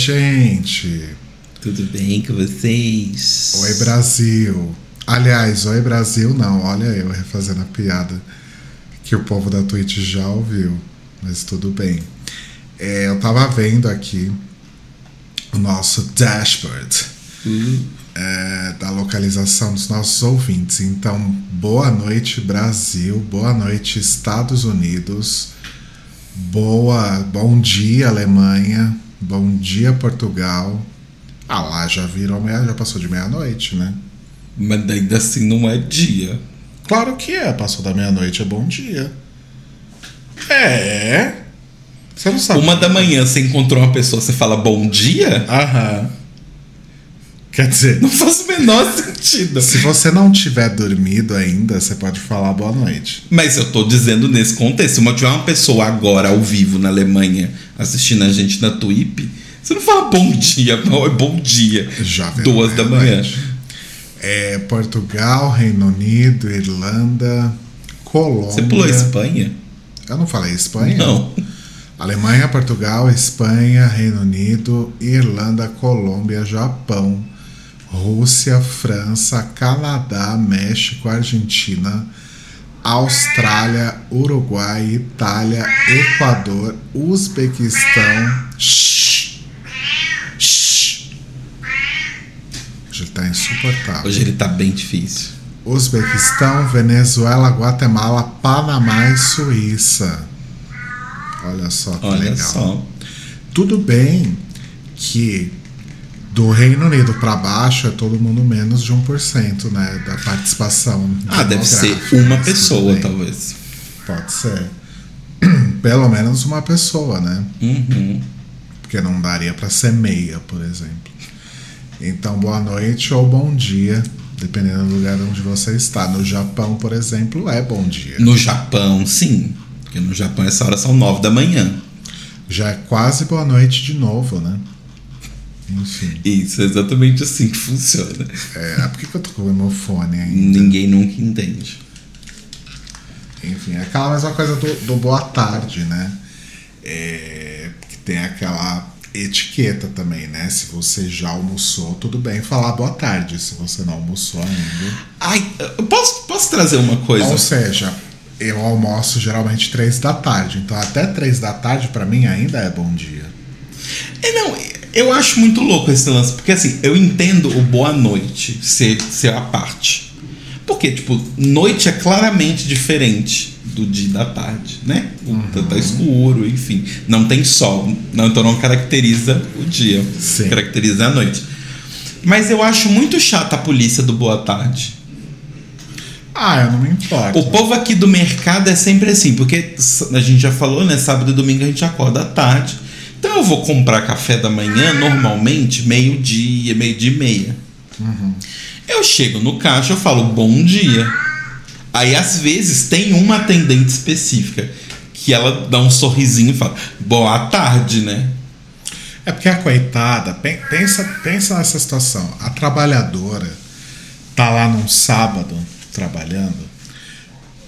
gente. Tudo bem com vocês? Oi, Brasil. Aliás, oi, Brasil, não. Olha eu refazendo a piada que o povo da Twitch já ouviu. Mas tudo bem. É, eu tava vendo aqui o nosso dashboard Hum, é, da localização dos nossos ouvintes. Então, boa noite, Brasil. Boa noite, Estados Unidos. Boa, bom dia, Alemanha. Bom dia, Portugal. Ah lá, já virou meia, já passou de meia-noite, né? mas ainda assim não é dia. Claro que é, passou da meia-noite, é bom dia. É. Você não sabe. Uma da manhã você encontrou uma pessoa, você fala bom dia? Aham. Quer dizer, Não faz o menor sentido. se você não tiver dormido ainda, você pode falar boa noite. Mas eu tô dizendo nesse contexto. Se tiver uma pessoa agora ao vivo na Alemanha assistindo a gente na Twip, você não fala bom dia, não, é bom dia. Já Duas da manhã. É Portugal, Reino Unido, Irlanda, Colômbia. Você pulou a Espanha? Eu não falei Espanha? Não. Alemanha, Portugal, Espanha, Reino Unido, Irlanda, Colômbia, Japão, Rússia, França, Canadá, México, Argentina, Austrália, Uruguai, Itália, Equador, Uzbequistão. Shhh. Shhh. Já tá insuportável. Hoje ele tá bem difícil. Uzbequistão, Venezuela, Guatemala, Panamá e Suíça. Olha só que Olha legal. só. Tudo bem que do Reino Unido para baixo é todo mundo menos de 1%, né, da participação. Ah, deve ser uma pessoa, talvez. Pode ser. Pelo menos uma pessoa, né? Uhum. Porque não daria para ser meia, por exemplo. Então, boa noite ou bom dia, dependendo do lugar onde você está. No Japão, por exemplo, é bom dia. No Japão, sim. Porque no Japão essa hora são nove da manhã. Já é quase boa noite de novo, né? Enfim. Isso, é exatamente assim que funciona. É, por que, que eu tô com o meu fone ainda? Ninguém nunca entende. Enfim, é aquela mesma coisa do, do boa tarde, né? É, que tem aquela etiqueta também, né? Se você já almoçou, tudo bem falar boa tarde. Se você não almoçou ainda. Ai, eu posso, posso trazer uma coisa? Ou seja, eu almoço geralmente três da tarde. Então até três da tarde pra mim ainda é bom dia. É, não, eu acho muito louco esse lance, porque assim, eu entendo o boa noite ser, ser a parte. Porque, tipo, noite é claramente diferente do dia da tarde, né? Tá, tá escuro, enfim. Não tem sol, não, então não caracteriza o dia, Sim. caracteriza a noite. Mas eu acho muito chata a polícia do boa tarde. Ah, eu não me importo. O povo aqui do mercado é sempre assim, porque a gente já falou, né? Sábado e domingo a gente acorda à tarde. Então eu vou comprar café da manhã normalmente meio-dia, meio-dia e meia. Eu chego no caixa, eu falo bom dia. Aí às vezes tem uma atendente específica que ela dá um sorrisinho e fala boa tarde, né? É porque a coitada, pen- pensa, pensa nessa situação. A trabalhadora tá lá num sábado trabalhando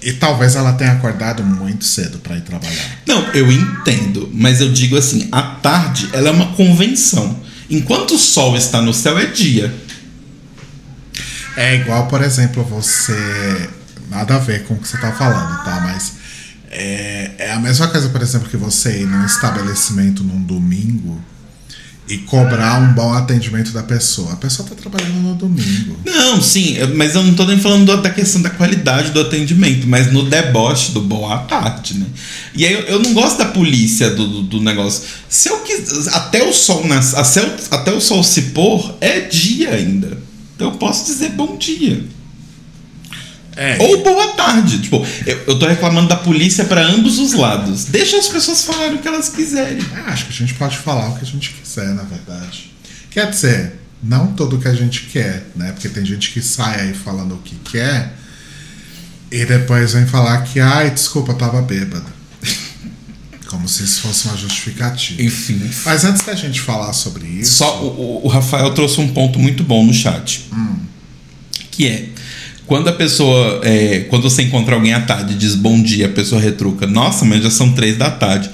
e talvez ela tenha acordado muito cedo para ir trabalhar. Não, eu entendo, mas eu digo assim, a tarde ela é uma convenção. Enquanto o sol está no céu é dia. É igual, por exemplo, você. Nada a ver com o que você tá falando, tá? Mas é, é a mesma coisa, por exemplo, que você ir num estabelecimento num domingo e cobrar um bom atendimento da pessoa. A pessoa tá trabalhando no domingo. Não, sim, mas eu não tô nem falando do- da questão da qualidade do atendimento, mas no deboche do boa tarde, né? E aí eu, eu não gosto da polícia do, do, do negócio. Se eu quis, até o sol nas, até, o, até o sol se pôr é dia ainda. Então eu posso dizer bom dia. É. Ou boa tarde. Tipo, eu, eu tô reclamando da polícia pra ambos os lados. Deixa as pessoas falarem o que elas quiserem. É, acho que a gente pode falar o que a gente quiser, na verdade. Quer dizer, não tudo que a gente quer, né? Porque tem gente que sai aí falando o que quer e depois vem falar que, ai, desculpa, eu tava bêbado. Como se isso fosse uma justificativa. Enfim. Mas antes da gente falar sobre isso. Só o, o- o Rafael trouxe um ponto muito bom no chat. Que é quando a pessoa. é, quando você encontra alguém à tarde e diz bom dia, a pessoa retruca, nossa, mas já são três da tarde.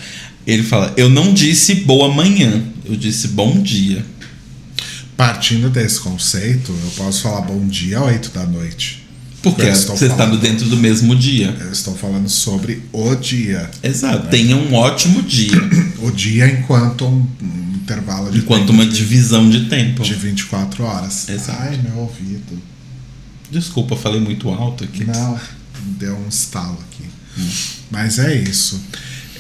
Ele fala, eu não disse boa manhã, Eu disse bom dia. Partindo desse conceito, eu posso falar bom dia às 8 da noite. Porque Eu você está dentro do mesmo dia. Eu estou falando sobre o dia. Exato. Tenha um ótimo dia. O dia enquanto um, um intervalo de enquanto tempo uma divisão de tempo. de 24 horas. Exato. Ai, meu ouvido. Desculpa, falei muito alto aqui. Não, deu um estalo aqui. Mas é isso.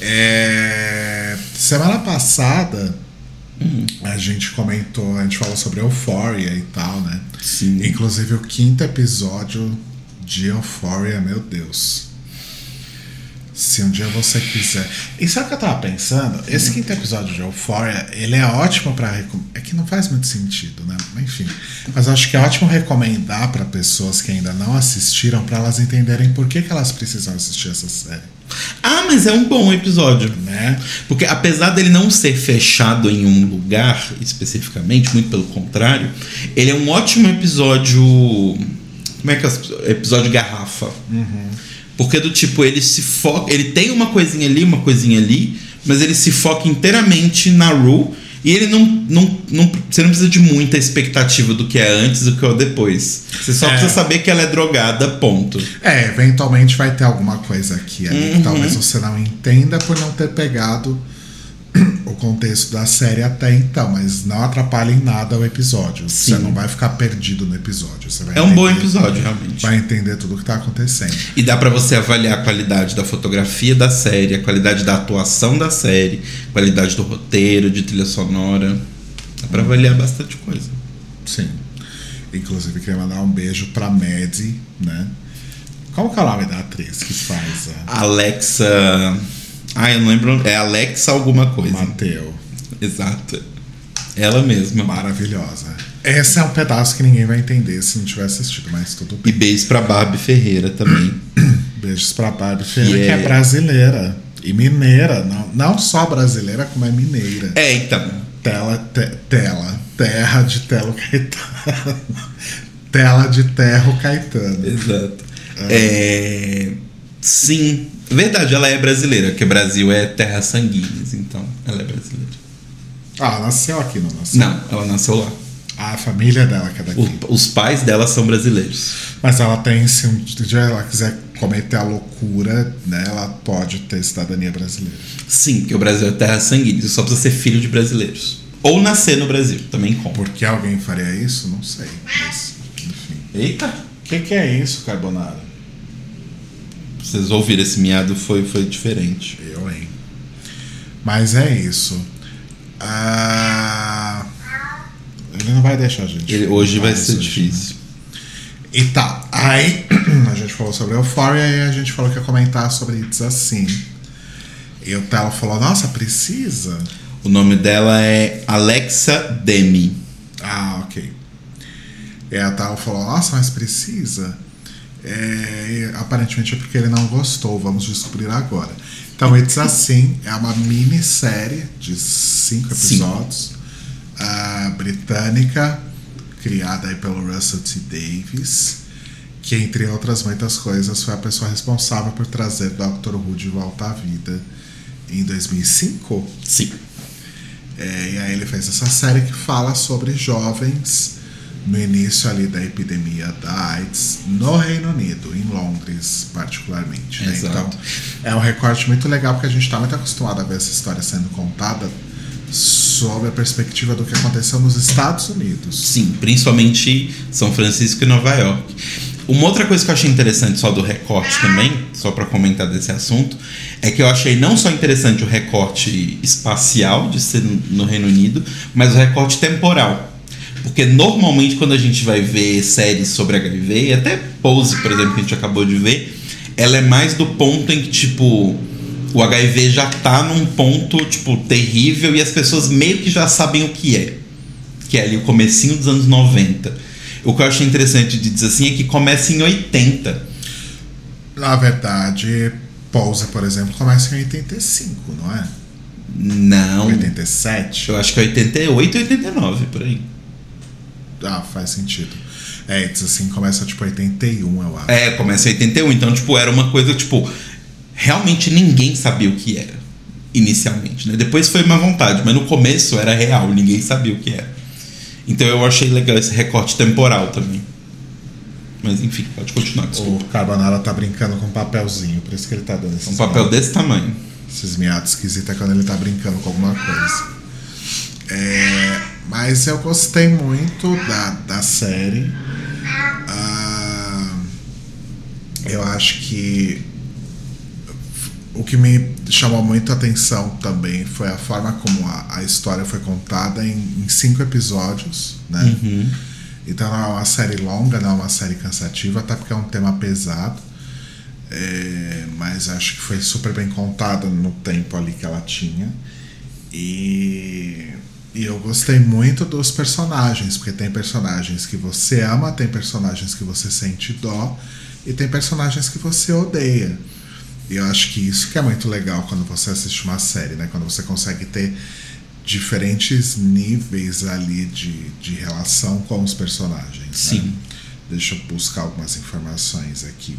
É, Semana passada a gente comentou, a gente falou sobre Euphoria e tal, né? Sim. Inclusive o quinto episódio de Euphoria, meu Deus. Se um dia você quiser. E sabe o que eu tava pensando? Esse quinto episódio de Euphoria, ele é ótimo pra. recom- É que não faz muito sentido, né? Enfim. Mas acho que é ótimo recomendar pra pessoas que ainda não assistiram, pra elas entenderem por que, que elas precisam assistir essa série. Ah, mas é um bom episódio. Né? Porque apesar dele não ser fechado em um lugar especificamente, muito pelo contrário, ele é um ótimo episódio. Como é que é? Episódio garrafa. Porque do tipo, ele se foca. Ele tem uma coisinha ali, uma coisinha ali, mas ele se foca inteiramente na Rue. E ele não, não, não. Você não precisa de muita expectativa do que é antes e do que é depois. Você só É. precisa saber que ela é drogada, ponto. É, eventualmente vai ter alguma coisa aqui ali que talvez você não entenda por não ter pegado o contexto da série até então, mas não atrapalha em nada o episódio. Você Sim. não vai ficar perdido no episódio. Você É um bom entender- episódio, realmente. Vai entender tudo o que tá acontecendo. E dá pra você avaliar a qualidade da fotografia da série, a qualidade da atuação da série, a qualidade do roteiro, de trilha sonora. Dá pra avaliar bastante coisa. Sim. Inclusive, queria mandar um beijo pra Maddie, né? Qual que é o nome da atriz que faz a Alexa. Ah, eu não lembro. É Alexa alguma coisa. Mateu? Exato. Ela mesma. Maravilhosa. Esse é um pedaço que ninguém vai entender se não tiver assistido, mas tudo E bem. beijo pra Barbie Ferreira também. Beijos pra Barbie Ferreira, Que que é é- brasileira. E mineira. Não, não só brasileira, como é mineira. É, então. Tela, te- tela. Terra de Telo Caetano. Tela de Terro Caetano. Exato. É. Sim. Verdade, ela é brasileira, porque Brasil é terra sanguíneas, então ela é brasileira. Ah, nasceu aqui, não nasceu? Não, ela nasceu lá. A família dela que é daqui. O- os pais dela são brasileiros. Mas ela tem, se um dia ela quiser cometer a loucura, né, ela pode ter cidadania brasileira. Sim, porque o Brasil é terra sanguínea, você só precisa ser filho de brasileiros. Ou nascer no Brasil, também conta. Por que alguém faria isso? Não sei. Mas, enfim. Eita! O que, que é isso, Carbonara? Vocês ouviram esse miado, foi, foi diferente. Eu, hein? Mas é isso. Ah, Ele não vai deixar a gente. Ele- hoje vai ser hoje, né? difícil. E tá, aí a gente falou sobre Euphoria e a gente falou que ia comentar sobre It's Assim. E o Telo falou, nossa, precisa? O nome dela é Alexa Demi. Ah, ok. E a Telo falou, nossa, mas precisa? É, aparentemente é porque ele não gostou, vamos descobrir agora. Então, It's Assim é uma minissérie de cinco episódios, ah, britânica, criada aí pelo Russell T. Davis, que entre outras muitas coisas foi a pessoa responsável por trazer Doctor Who de volta à vida em 2005. Sim. É, e aí ele fez essa série que fala sobre jovens no início ali da epidemia da AIDS no Reino Unido, em Londres particularmente. né? Então é um recorte muito legal porque a gente está muito acostumado a ver essa história sendo contada sob a perspectiva do que aconteceu nos Estados Unidos. Sim, principalmente São Francisco e Nova York. Uma outra coisa que eu achei interessante só do recorte também, só para comentar desse assunto, é que eu achei não só interessante o recorte espacial de ser no Reino Unido, mas o recorte temporal. Porque normalmente quando a gente vai ver séries sobre HIV, e até Pose, por exemplo, que a gente acabou de ver, ela é mais do ponto em que, tipo, o HIV já tá num ponto, tipo, terrível e as pessoas meio que já sabem o que é. Que é ali o comecinho dos anos 90. O que eu achei interessante de dizer assim é que começa em 80. Na verdade, Pose, por exemplo, começa em 85, não é? Não. 87? Eu acho que é 88 e 89, por aí. Ah, faz sentido. É, assim começa tipo 81, eu acho. É, começa em 81. Então, tipo, era uma coisa, tipo, realmente ninguém sabia o que era. inicialmente, né? Depois foi uma vontade, mas no começo era real, ninguém sabia o que era. Então eu achei legal esse recorte temporal também. Mas enfim, pode continuar. Desculpa. O Carbonara tá brincando com um papelzinho, por isso que ele tá dando esses Um papel miados. desse tamanho. Esses miados esquisitos é quando ele tá brincando com alguma coisa. É, mas eu gostei muito da, da série. Ah, eu acho que o que me chamou muito a atenção também foi a forma como a, a história foi contada em, em cinco episódios, né? Então não é uma série longa, não é uma série cansativa, até porque é um tema pesado. É, mas acho que foi super bem contada no tempo ali que ela tinha. E, e eu gostei muito dos personagens, porque tem personagens que você ama, tem personagens que você sente dó, e tem personagens que você odeia. E eu acho que isso que é muito legal quando você assiste uma série, né? Quando você consegue ter diferentes níveis ali de, de relação com os personagens. né? Sim. Deixa eu buscar algumas informações aqui.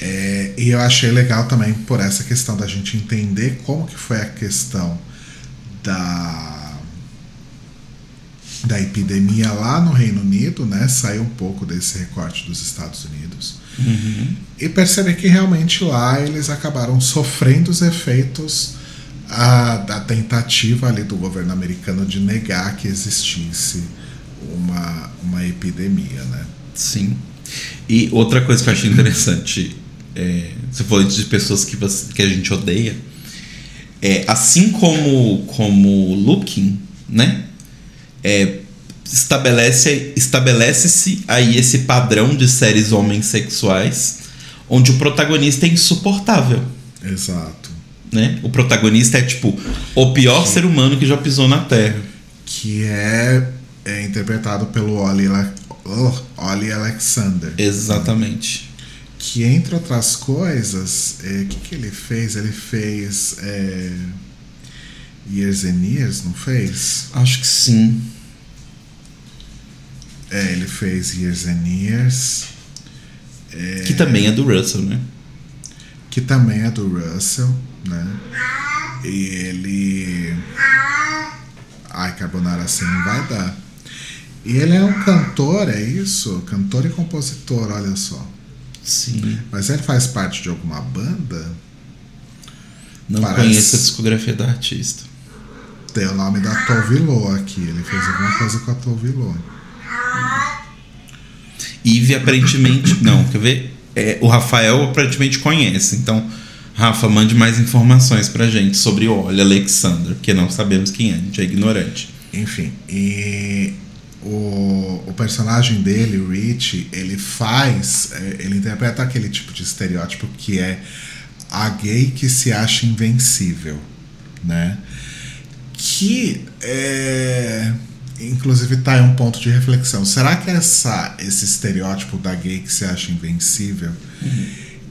É, e eu achei legal também por essa questão da gente entender como que foi a questão da da epidemia lá no Reino Unido, né? Saiu um pouco desse recorte dos Estados Unidos e perceber que realmente lá eles acabaram sofrendo os efeitos ah, da tentativa ali do governo americano de negar que existisse uma, uma epidemia, né? Sim. E outra coisa que eu achei interessante, é, você falou de pessoas que, você, que a gente odeia. É, assim como como Looking, né? É, estabelece estabelece-se aí esse padrão de séries homens sexuais, onde o protagonista é insuportável, Exato. né? O protagonista é tipo o pior ser humano que já pisou na Terra. Que é, é interpretado pelo Oli, oh, Oli Alexander. Exatamente. Que entre outras coisas, é, o que, que ele fez? Ele fez é, Years and Years, não fez? Acho que sim. É, ele fez Years and Years, Que também é do Russell, né? que também é do Russell, né? E ele. Ai, Carbonara assim não vai dar. E ele é um cantor, é isso? Cantor e compositor, olha só. Sim. Mas ele faz parte de alguma banda? Não Parece- conheço a discografia da artista. Tem o nome da Tove Lo aqui. Ele fez alguma coisa com a Tove Lo. Ive aparentemente. não, quer ver? É, o Rafael aparentemente conhece. Então, Rafa, mande mais informações pra gente sobre o Olha Alexander, porque não sabemos quem é, a gente é ignorante. Enfim, e o, o personagem dele, o Rich, ele faz, é, ele interpreta aquele tipo de estereótipo que é a gay que se acha invencível, né? Que é, inclusive tá aí um ponto de reflexão. Será que essa, esse estereótipo da gay que se acha invencível,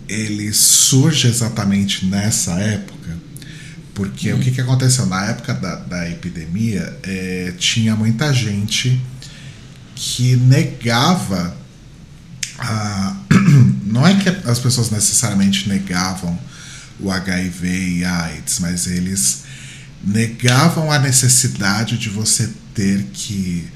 ele surge exatamente nessa época? Porque o que, que aconteceu? Na época da, da epidemia, é, tinha muita gente que negava. A, não é que as pessoas necessariamente negavam o HIV e a AIDS, mas eles negavam a necessidade de você ter que,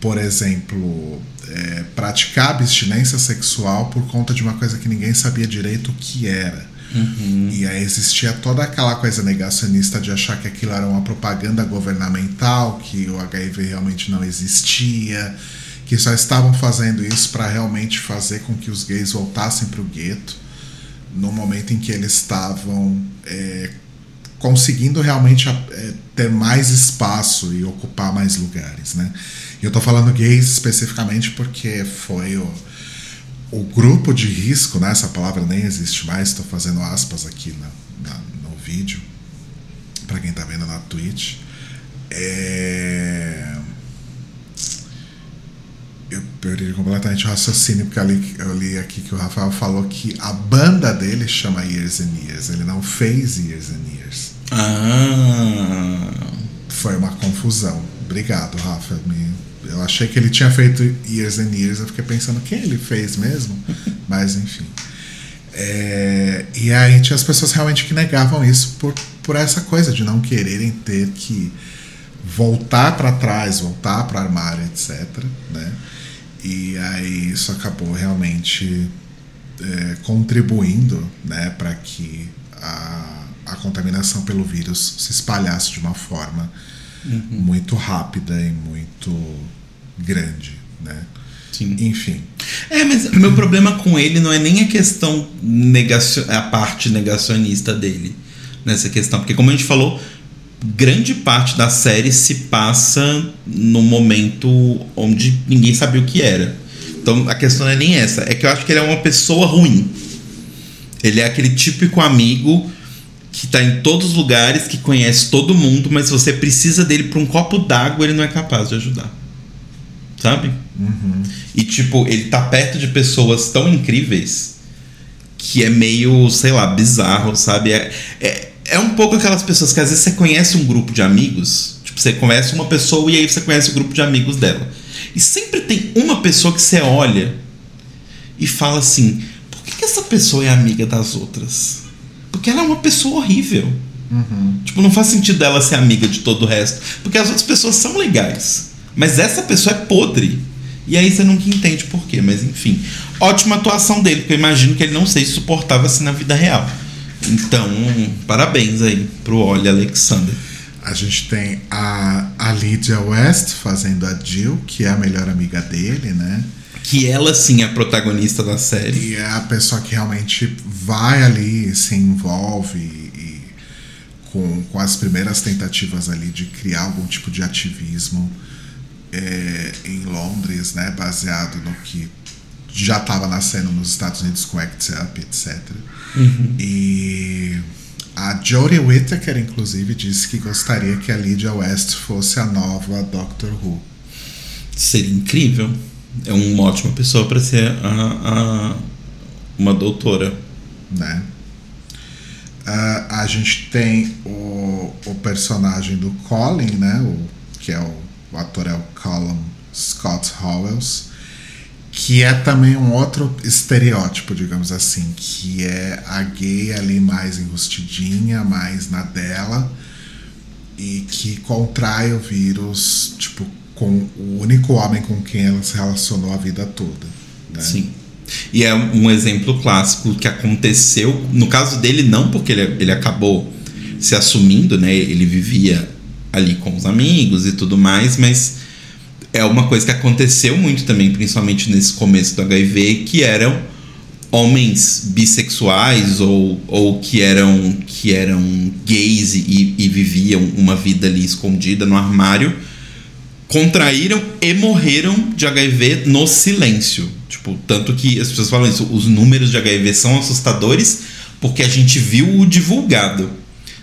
por exemplo, é, praticar abstinência sexual por conta de uma coisa que ninguém sabia direito o que era. E aí existia toda aquela coisa negacionista de achar que aquilo era uma propaganda governamental, que o HIV realmente não existia, que só estavam fazendo isso para realmente fazer com que os gays voltassem para o gueto, no momento em que eles estavam é, conseguindo realmente é, ter mais espaço e ocupar mais lugares, né? Eu tô falando gays especificamente porque foi o, o grupo de risco, né? Essa palavra nem existe mais, estou fazendo aspas aqui na, na- no vídeo, para quem tá vendo na Twitch. É... Eu perdi completamente o raciocínio, porque eu li, eu li aqui que o Rafael falou que a banda dele chama Years and Years, ele não fez Years and Years. Ah. Foi uma confusão. Obrigado, Rafa. Eu achei que ele tinha feito Years and Years, eu fiquei pensando quem ele fez mesmo, mas enfim. É, e aí tinha as pessoas realmente que negavam isso por, por essa coisa de não quererem ter que voltar para trás, voltar para armário, etc. Né? E aí isso acabou realmente é, contribuindo né, para que a, a contaminação pelo vírus se espalhasse de uma forma uhum. muito rápida e muito grande. Né? Sim. Enfim. É, mas o meu problema com ele não é nem a questão negacion... a parte negacionista dele nessa questão, porque como a gente falou, grande parte da série se passa no momento onde ninguém sabia o que era. Então a questão não é nem essa, é que eu acho que ele é uma pessoa ruim. Ele é aquele típico amigo que está em todos os lugares, que conhece todo mundo, mas se você precisa dele para um copo d'água, ele não é capaz de ajudar. Sabe? Uhum. E, tipo, ele tá perto de pessoas tão incríveis que é meio, sei lá, bizarro, sabe? É, é, é um pouco aquelas pessoas que às vezes você conhece um grupo de amigos, tipo, você conhece uma pessoa e aí você conhece o grupo de amigos dela. E sempre tem uma pessoa que você olha e fala assim: por que, que essa pessoa é amiga das outras? Porque ela é uma pessoa horrível. Uhum. Tipo, não faz sentido ela ser amiga de todo o resto. Porque as outras pessoas são legais. Mas essa pessoa é podre. E aí você nunca entende por quê, mas enfim. Ótima atuação dele, porque eu imagino que ele não sei se suportava assim na vida real. Então, parabéns aí pro Olha Alexander. A gente tem a, a Lydia West fazendo a Jill, que é a melhor amiga dele, né? Que ela sim é a protagonista da série. E é a pessoa que realmente vai ali, se envolve e, com, com as primeiras tentativas ali de criar algum tipo de ativismo é, em Londres, né, baseado no que já estava nascendo nos Estados Unidos com Act Up, etc. Uhum. E a Jodie Whittaker, inclusive, disse que gostaria que a Lydia West fosse a nova Doctor Who. Seria incrível. É uma ótima pessoa para ser a, a, uma doutora. Né? Uh, a gente tem o, o personagem do Colin, né? O, que é o o ator é o Callum Scott Howells, que é também um outro estereótipo, digamos assim, que é a gay ali mais enrustidinha, mais na dela, e que contrai o vírus, tipo, com o único homem com quem ela se relacionou a vida toda. Né? Sim. E é um exemplo clássico que aconteceu. No caso dele, não porque ele, ele acabou se assumindo, né? Ele vivia ali com os amigos e tudo mais, mas é uma coisa que aconteceu muito também, principalmente nesse começo do HIV, que eram homens bissexuais ou, ou que eram que eram gays e, e viviam uma vida ali escondida no armário contraíram e morreram de HIV no silêncio. Tipo, tanto que as pessoas falam isso, os números de HIV são assustadores porque a gente viu o divulgado.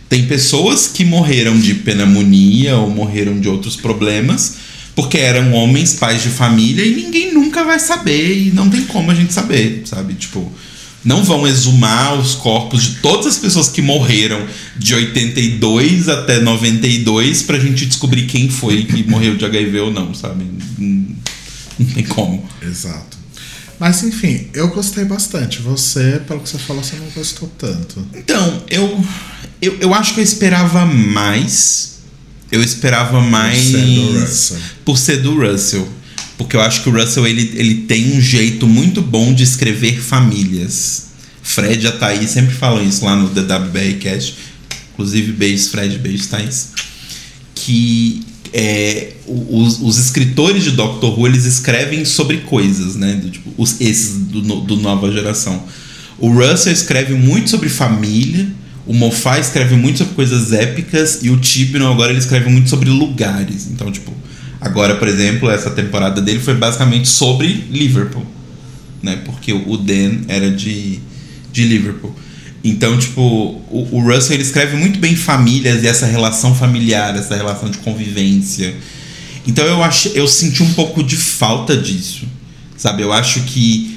Tem pessoas que morreram de pneumonia ou morreram de outros problemas porque eram homens, pais de família e ninguém nunca vai saber e não tem como a gente saber, sabe? Tipo, não vão exumar os corpos de todas as pessoas que morreram de 82 até 92 pra gente descobrir quem foi que morreu de HIV ou não, sabe? Não tem como. Exato. Mas enfim, eu gostei bastante. Você, pelo que você falou, você não gostou tanto. Então, eu, eu, eu acho que eu esperava mais. Eu esperava mais. Por ser do Russell. Por ser do Russell. Porque eu acho que o Russell ele, ele tem um jeito muito bom de escrever famílias. Fred e a Thaís sempre falam isso lá no DWBR Cast. Inclusive, beijos, Fred, beijos, Thaís. Que é, os, os, escritores de Doctor Who eles escrevem sobre coisas, né? Do, tipo, os, esses do, do nova geração. O Russell escreve muito sobre família, o Moffat escreve muito sobre coisas épicas e o Tibnon agora ele escreve muito sobre lugares. Então, tipo, agora, por exemplo, essa temporada dele foi basicamente sobre Liverpool, né? Porque o Dan era de, de Liverpool. Então, tipo, o, o, Russell ele escreve muito bem famílias e essa relação familiar, essa relação de convivência. Então eu acho, eu senti um pouco de falta disso, sabe? Eu acho que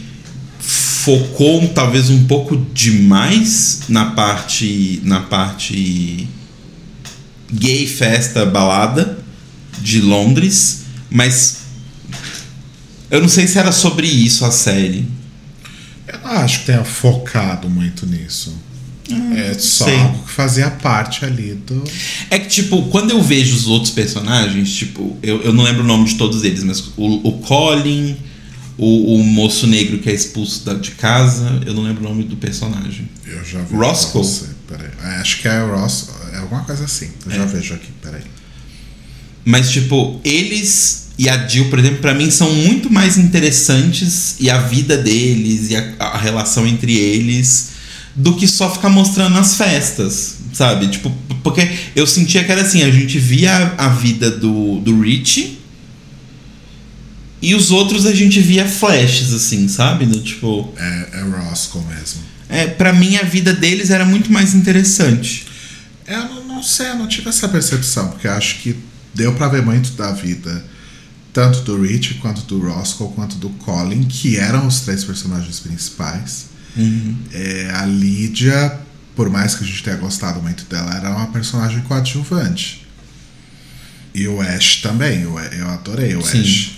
focou talvez um pouco demais na parte na parte gay festa balada de Londres, mas eu não sei se era sobre isso a série. Eu não acho que tenha focado muito nisso. é só sei. algo que fazia parte ali do. É que, tipo, quando eu vejo os outros personagens, tipo, eu, eu não lembro o nome de todos eles, mas o, o Colin, o, o moço negro que é expulso da- de casa, eu não lembro o nome do personagem. Eu já vi. Roscoe? É, Acho que é Ross. É alguma coisa assim. Eu já É. vejo aqui, peraí. Mas, tipo, eles e a Jill, por exemplo, pra mim são muito mais interessantes e a vida deles e a, a relação entre eles do que só ficar mostrando as festas, sabe? Tipo, porque eu sentia que era assim, a gente via a, a vida do, do Rich e os outros a gente via flashes, assim, sabe? Do, tipo, É, é Roscoe mesmo. é, pra mim a vida deles era muito mais interessante. Eu não, não sei, eu não tive essa percepção, porque acho que deu pra ver muito da vida, tanto do Rich, quanto do Roscoe, quanto do Colin, que eram os três personagens principais. É, a Lídia, por mais que a gente tenha gostado muito dela, era uma personagem coadjuvante. E o Ash também, eu, eu adorei o Sim. Ash.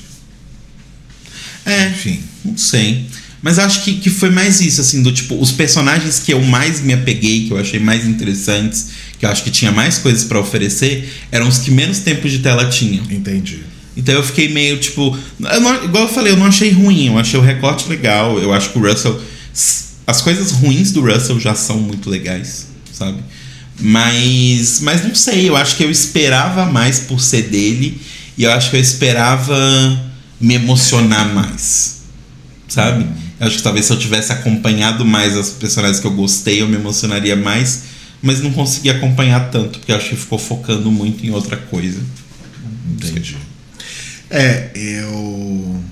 É, Enfim, Não sei. Mas acho que, que foi mais isso, assim, do tipo, os personagens que eu mais me apeguei, que eu achei mais interessantes, que eu acho que tinha mais coisas pra oferecer, eram os que menos tempo de tela tinham. entendi. Então eu fiquei meio tipo. eu não- igual eu falei, eu não achei ruim, eu achei o recorte legal, eu acho que o Russell. As coisas ruins do Russell já são muito legais, sabe? Mas. Mas não sei, eu acho que eu esperava mais por ser dele, e eu acho que eu esperava me emocionar mais, sabe? Eu acho que talvez se eu tivesse acompanhado mais as personagens que eu gostei, eu me emocionaria mais, mas não consegui acompanhar tanto, porque acho que ficou focando muito em outra coisa. Entendi. É, eu.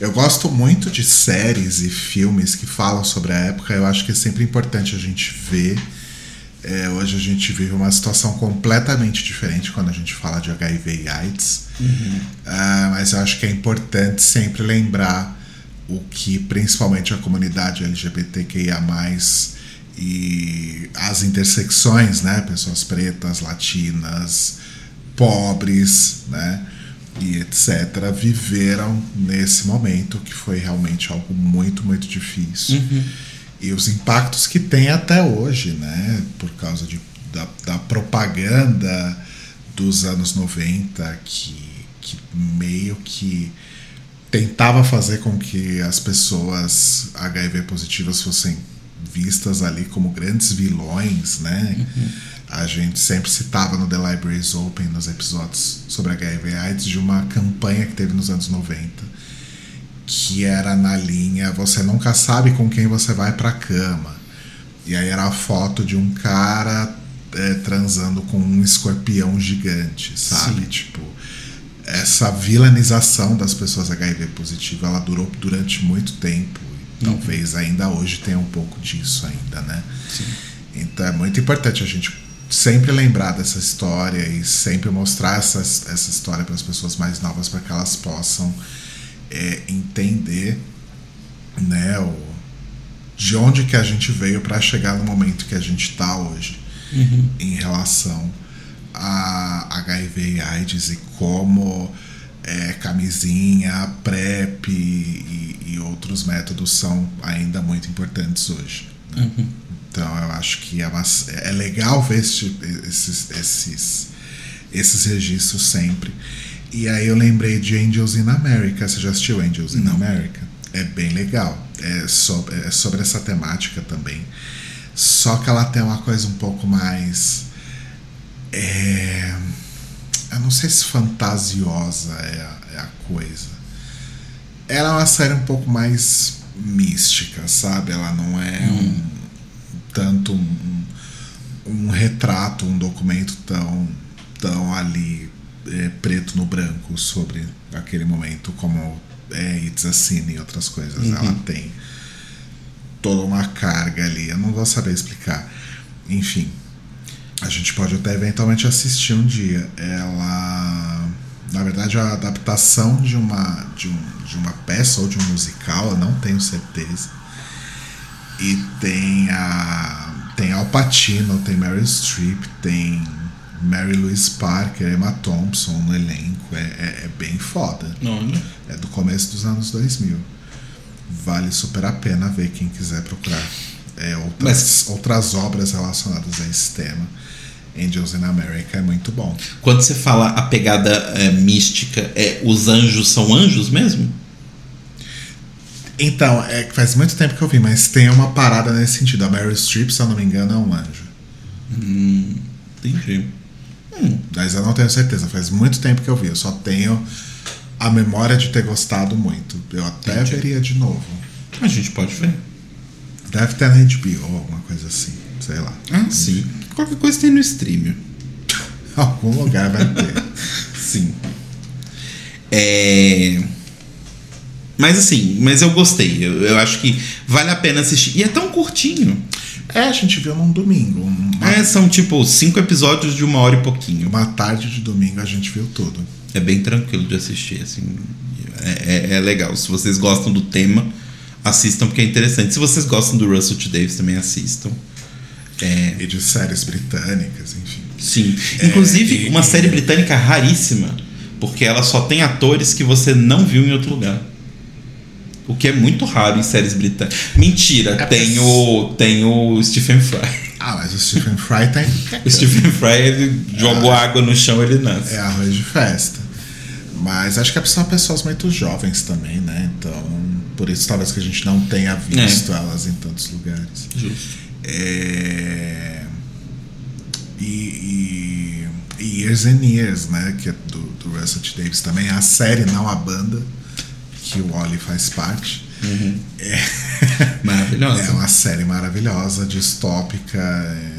Eu gosto muito de séries e filmes que falam sobre a época. Eu acho que é sempre importante a gente ver. É, hoje a gente vive uma situação completamente diferente quando a gente fala de HIV e AIDS. Ah, mas eu acho que é importante sempre lembrar o que principalmente a comunidade LGBTQIA e as intersecções, né? Pessoas pretas, latinas, pobres, né? E etc., viveram nesse momento que foi realmente algo muito, muito difícil. E os impactos que tem até hoje, né? Por causa de, da, da propaganda dos anos 90, que, que meio que tentava fazer com que as pessoas HIV positivas fossem vistas ali como grandes vilões, né? A gente sempre citava no The Libraries Open, nos episódios sobre HIV AIDS, de uma campanha que teve nos anos 90, que era na linha Você nunca sabe com quem você vai pra cama. E aí era a foto de um cara é, transando com um escorpião gigante, sabe? Sim. Tipo, essa vilanização das pessoas HIV positivo, ela durou durante muito tempo. E talvez ainda hoje tenha um pouco disso ainda, né? Então é muito importante a gente sempre lembrar dessa história e sempre mostrar essa, essa história para as pessoas mais novas para que elas possam é, entender né, o, de onde que a gente veio para chegar no momento que a gente está hoje em relação a HIV e AIDS e como é, camisinha, PrEP e, e outros métodos são ainda muito importantes hoje. né? Então eu acho que é, é legal ver esse- esses, esses, esses registros sempre. E aí eu lembrei de Angels in America. Você já assistiu Angels in America? É bem legal. É sobre, é sobre essa temática também. Só que ela tem uma coisa um pouco mais. É, eu não sei se fantasiosa é a, é a coisa. Ela é uma série um pouco mais mística, sabe? Ela não é um, tanto um, um retrato, um documento tão, tão ali é, preto no branco sobre aquele momento como é It's a Sin e outras coisas. Ela tem toda uma carga ali. Eu não vou saber explicar. Enfim, a gente pode até eventualmente assistir um dia. Ela, na verdade, é a adaptação de uma, de, um, de uma peça ou de um musical, eu não tenho certeza. E tem a tem Al Pacino, tem Meryl Streep, tem Mary Louise Parker, Emma Thompson no elenco. É, é, é bem foda. Olha. É do começo dos anos 2000. vale super a pena ver quem quiser procurar é, outras, Mas- outras obras relacionadas a esse tema. Angels in America é muito bom. Quando você fala a pegada é, mística, é, os anjos são anjos mesmo? Então, é que faz muito tempo que eu vi, mas tem uma parada nesse sentido. A Mary Streep, se eu não me engano, é um anjo. Entendi. Mas eu não tenho certeza, faz muito tempo que eu vi. Eu só tenho a memória de ter gostado muito. Eu até Entendi. veria de novo. A gente pode ver. Deve ter na HBO, alguma coisa assim. Sei lá. Ah, sim. Qualquer coisa tem no stream. Algum lugar vai ter. Sim. É. Mas assim, mas eu gostei. Eu, eu acho que vale a pena assistir. E é tão curtinho. É, a gente viu num domingo. Uma, É, são tipo cinco episódios de uma hora e pouquinho. uma tarde de domingo a gente viu tudo. É bem tranquilo de assistir, assim. É, é- é legal. Se vocês gostam do tema, assistam porque é interessante. Se vocês gostam do Russell T. Davis, também assistam. É, E de séries britânicas, enfim. sim. Inclusive, e- uma série britânica raríssima, porque ela só tem atores que você não viu em outro lugar. O que é muito raro em séries britânicas. Mentira, É tem o, tem o Stephen Fry. Ah, mas o Stephen Fry tem. O Stephen Fry, ele jogou água no chão, ele nasce. É arroz de festa. Mas acho que são pessoas muito jovens também, né? Então, por isso talvez que a gente não tenha visto elas em tantos lugares. Justo. É... E, e, e Years and Years, né? Que é do, do Russell T. Davis também. A série, não a banda, que o Oli faz parte. É... Maravilhosa. é uma série maravilhosa, distópica, é,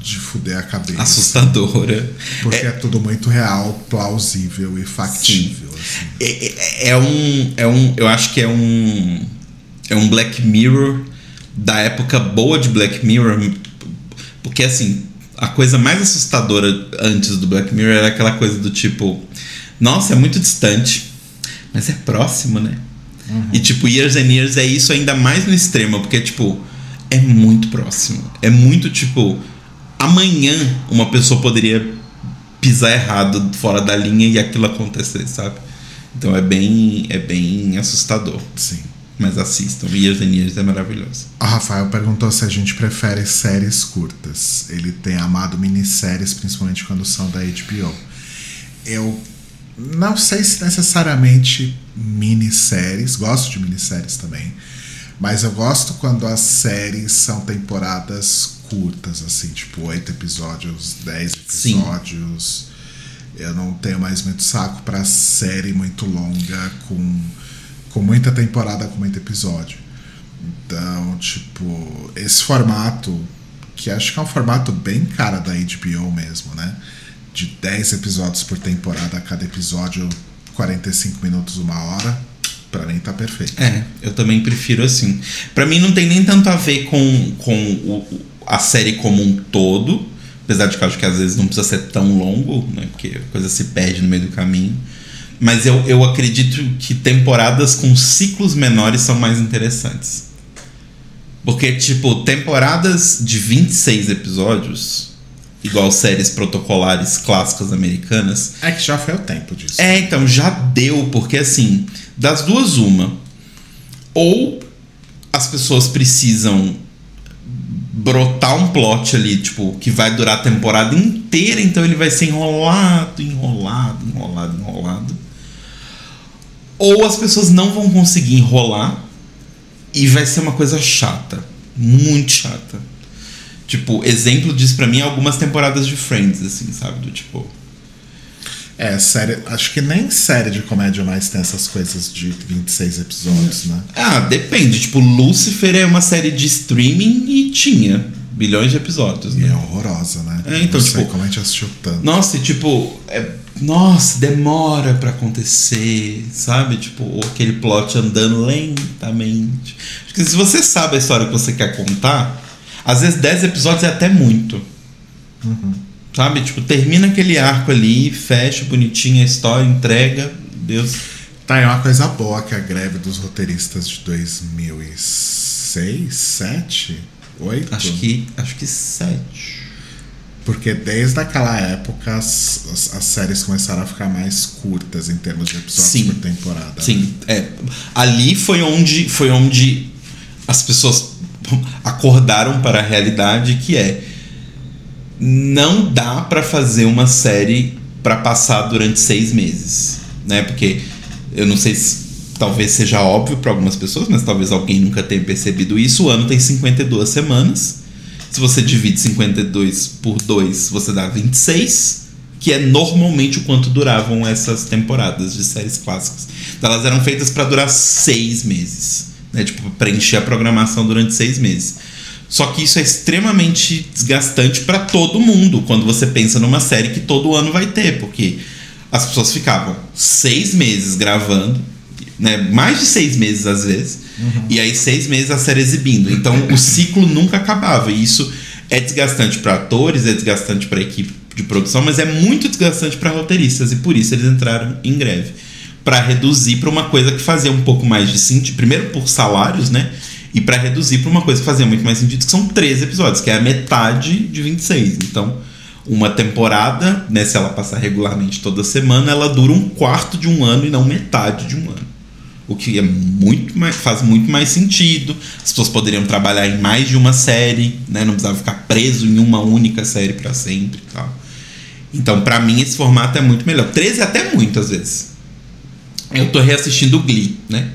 de fuder a cabeça. Assustadora. Porque é, tudo muito real, plausível e factível. assim. É, é- é um, é um. Eu acho que é um. É um Black Mirror da época boa de Black Mirror. Porque assim, a coisa mais assustadora antes do Black Mirror era aquela coisa do tipo. Nossa, é muito distante. Mas é próximo, né? E tipo, Years and Years é isso ainda mais no extremo, porque tipo, é muito próximo. É muito tipo. Amanhã uma pessoa poderia pisar errado fora da linha e aquilo acontecer, sabe? Então é bem, é bem assustador. Sim. Mas assistam, Years and Years é maravilhoso. O Rafael perguntou se a gente prefere séries curtas. Ele tem amado minisséries, principalmente quando são da HBO. Eu não sei se necessariamente minisséries, gosto de minisséries também, mas eu gosto quando as séries são temporadas curtas, assim, tipo oito episódios, dez Sim. episódios. Eu não tenho mais muito saco pra série muito longa, com, com muita temporada, com muito episódio. Então, tipo, esse formato, que acho que é um formato bem cara da HBO mesmo, né? De 10 episódios por temporada, cada episódio 45 minutos, uma hora, pra mim tá perfeito. É, eu também prefiro assim. Pra mim não tem nem tanto a ver com, com o- a série como um todo, apesar de que eu acho que às vezes não precisa ser tão longo, né? Porque a coisa se perde no meio do caminho. Mas eu, eu acredito que temporadas com ciclos menores são mais interessantes. Porque, tipo, temporadas de 26 episódios, igual séries protocolares clássicas americanas, É que já foi o tempo disso. é, então já deu, porque assim, das duas, uma. Ou as pessoas precisam brotar um plot ali, tipo, que vai durar a temporada inteira, então ele vai ser enrolado, enrolado, enrolado, enrolado. Ou as pessoas não vão conseguir enrolar e vai ser uma coisa chata, muito chata. Tipo, exemplo disso pra mim é algumas temporadas de Friends, assim, sabe? Do tipo. É, série. Acho que nem série de comédia mais tem essas coisas de 26 episódios, né? Ah, depende. Tipo, Lucifer é uma série de streaming e tinha bilhões de episódios, E é né? horrorosa, né? É, então, Não sei tipo- como a gente assistiu tanto. Nossa, e tipo, é- nossa, demora pra acontecer, sabe? Tipo, aquele plot andando lentamente. Acho que se você sabe a história que você quer contar, às vezes 10 episódios é até muito. Sabe? Tipo, termina aquele arco ali, fecha bonitinho a história, entrega. Deus. Tá, é uma coisa boa que a greve dos roteiristas de 2006, 7, 8. Acho que. Acho que sete. Porque desde aquela época as, as, as séries começaram a ficar mais curtas em termos de episódios Sim. por temporada. Sim, é. Ali foi onde, foi onde as pessoas acordaram para a realidade que é não dá para fazer uma série para passar durante seis meses, né? Porque eu não sei se talvez seja óbvio para algumas pessoas, mas talvez alguém nunca tenha percebido isso. O ano tem 52 semanas. Se você divide 52 por 2, você dá 26, que é normalmente o quanto duravam essas temporadas de séries clássicas. Então elas eram feitas para durar seis meses, né? Tipo, preencher a programação durante seis meses. Só que isso é extremamente desgastante para todo mundo quando você pensa numa série que todo ano vai ter, porque as pessoas ficavam seis meses gravando, né? Mais de seis meses às vezes, e aí seis meses a série exibindo. Então o ciclo nunca acabava. E isso é desgastante para atores, é desgastante para equipe de produção, mas é muito desgastante para roteiristas e por isso eles entraram em greve para reduzir para uma coisa que fazia um pouco mais de sentido, primeiro por salários, né? E para reduzir para uma coisa que fazia muito mais sentido, que são 13 episódios, que é a metade de 26. Então, uma temporada, né, se ela passar regularmente toda semana, ela dura um quarto de um ano e não metade de um ano. O que é muito mais, faz muito mais sentido. As pessoas poderiam trabalhar em mais de uma série, né? Não precisava ficar preso em uma única série para sempre e tal. Então, para mim, esse formato é muito melhor. 13 é até muito, às vezes. Eu tô reassistindo o Glee, né?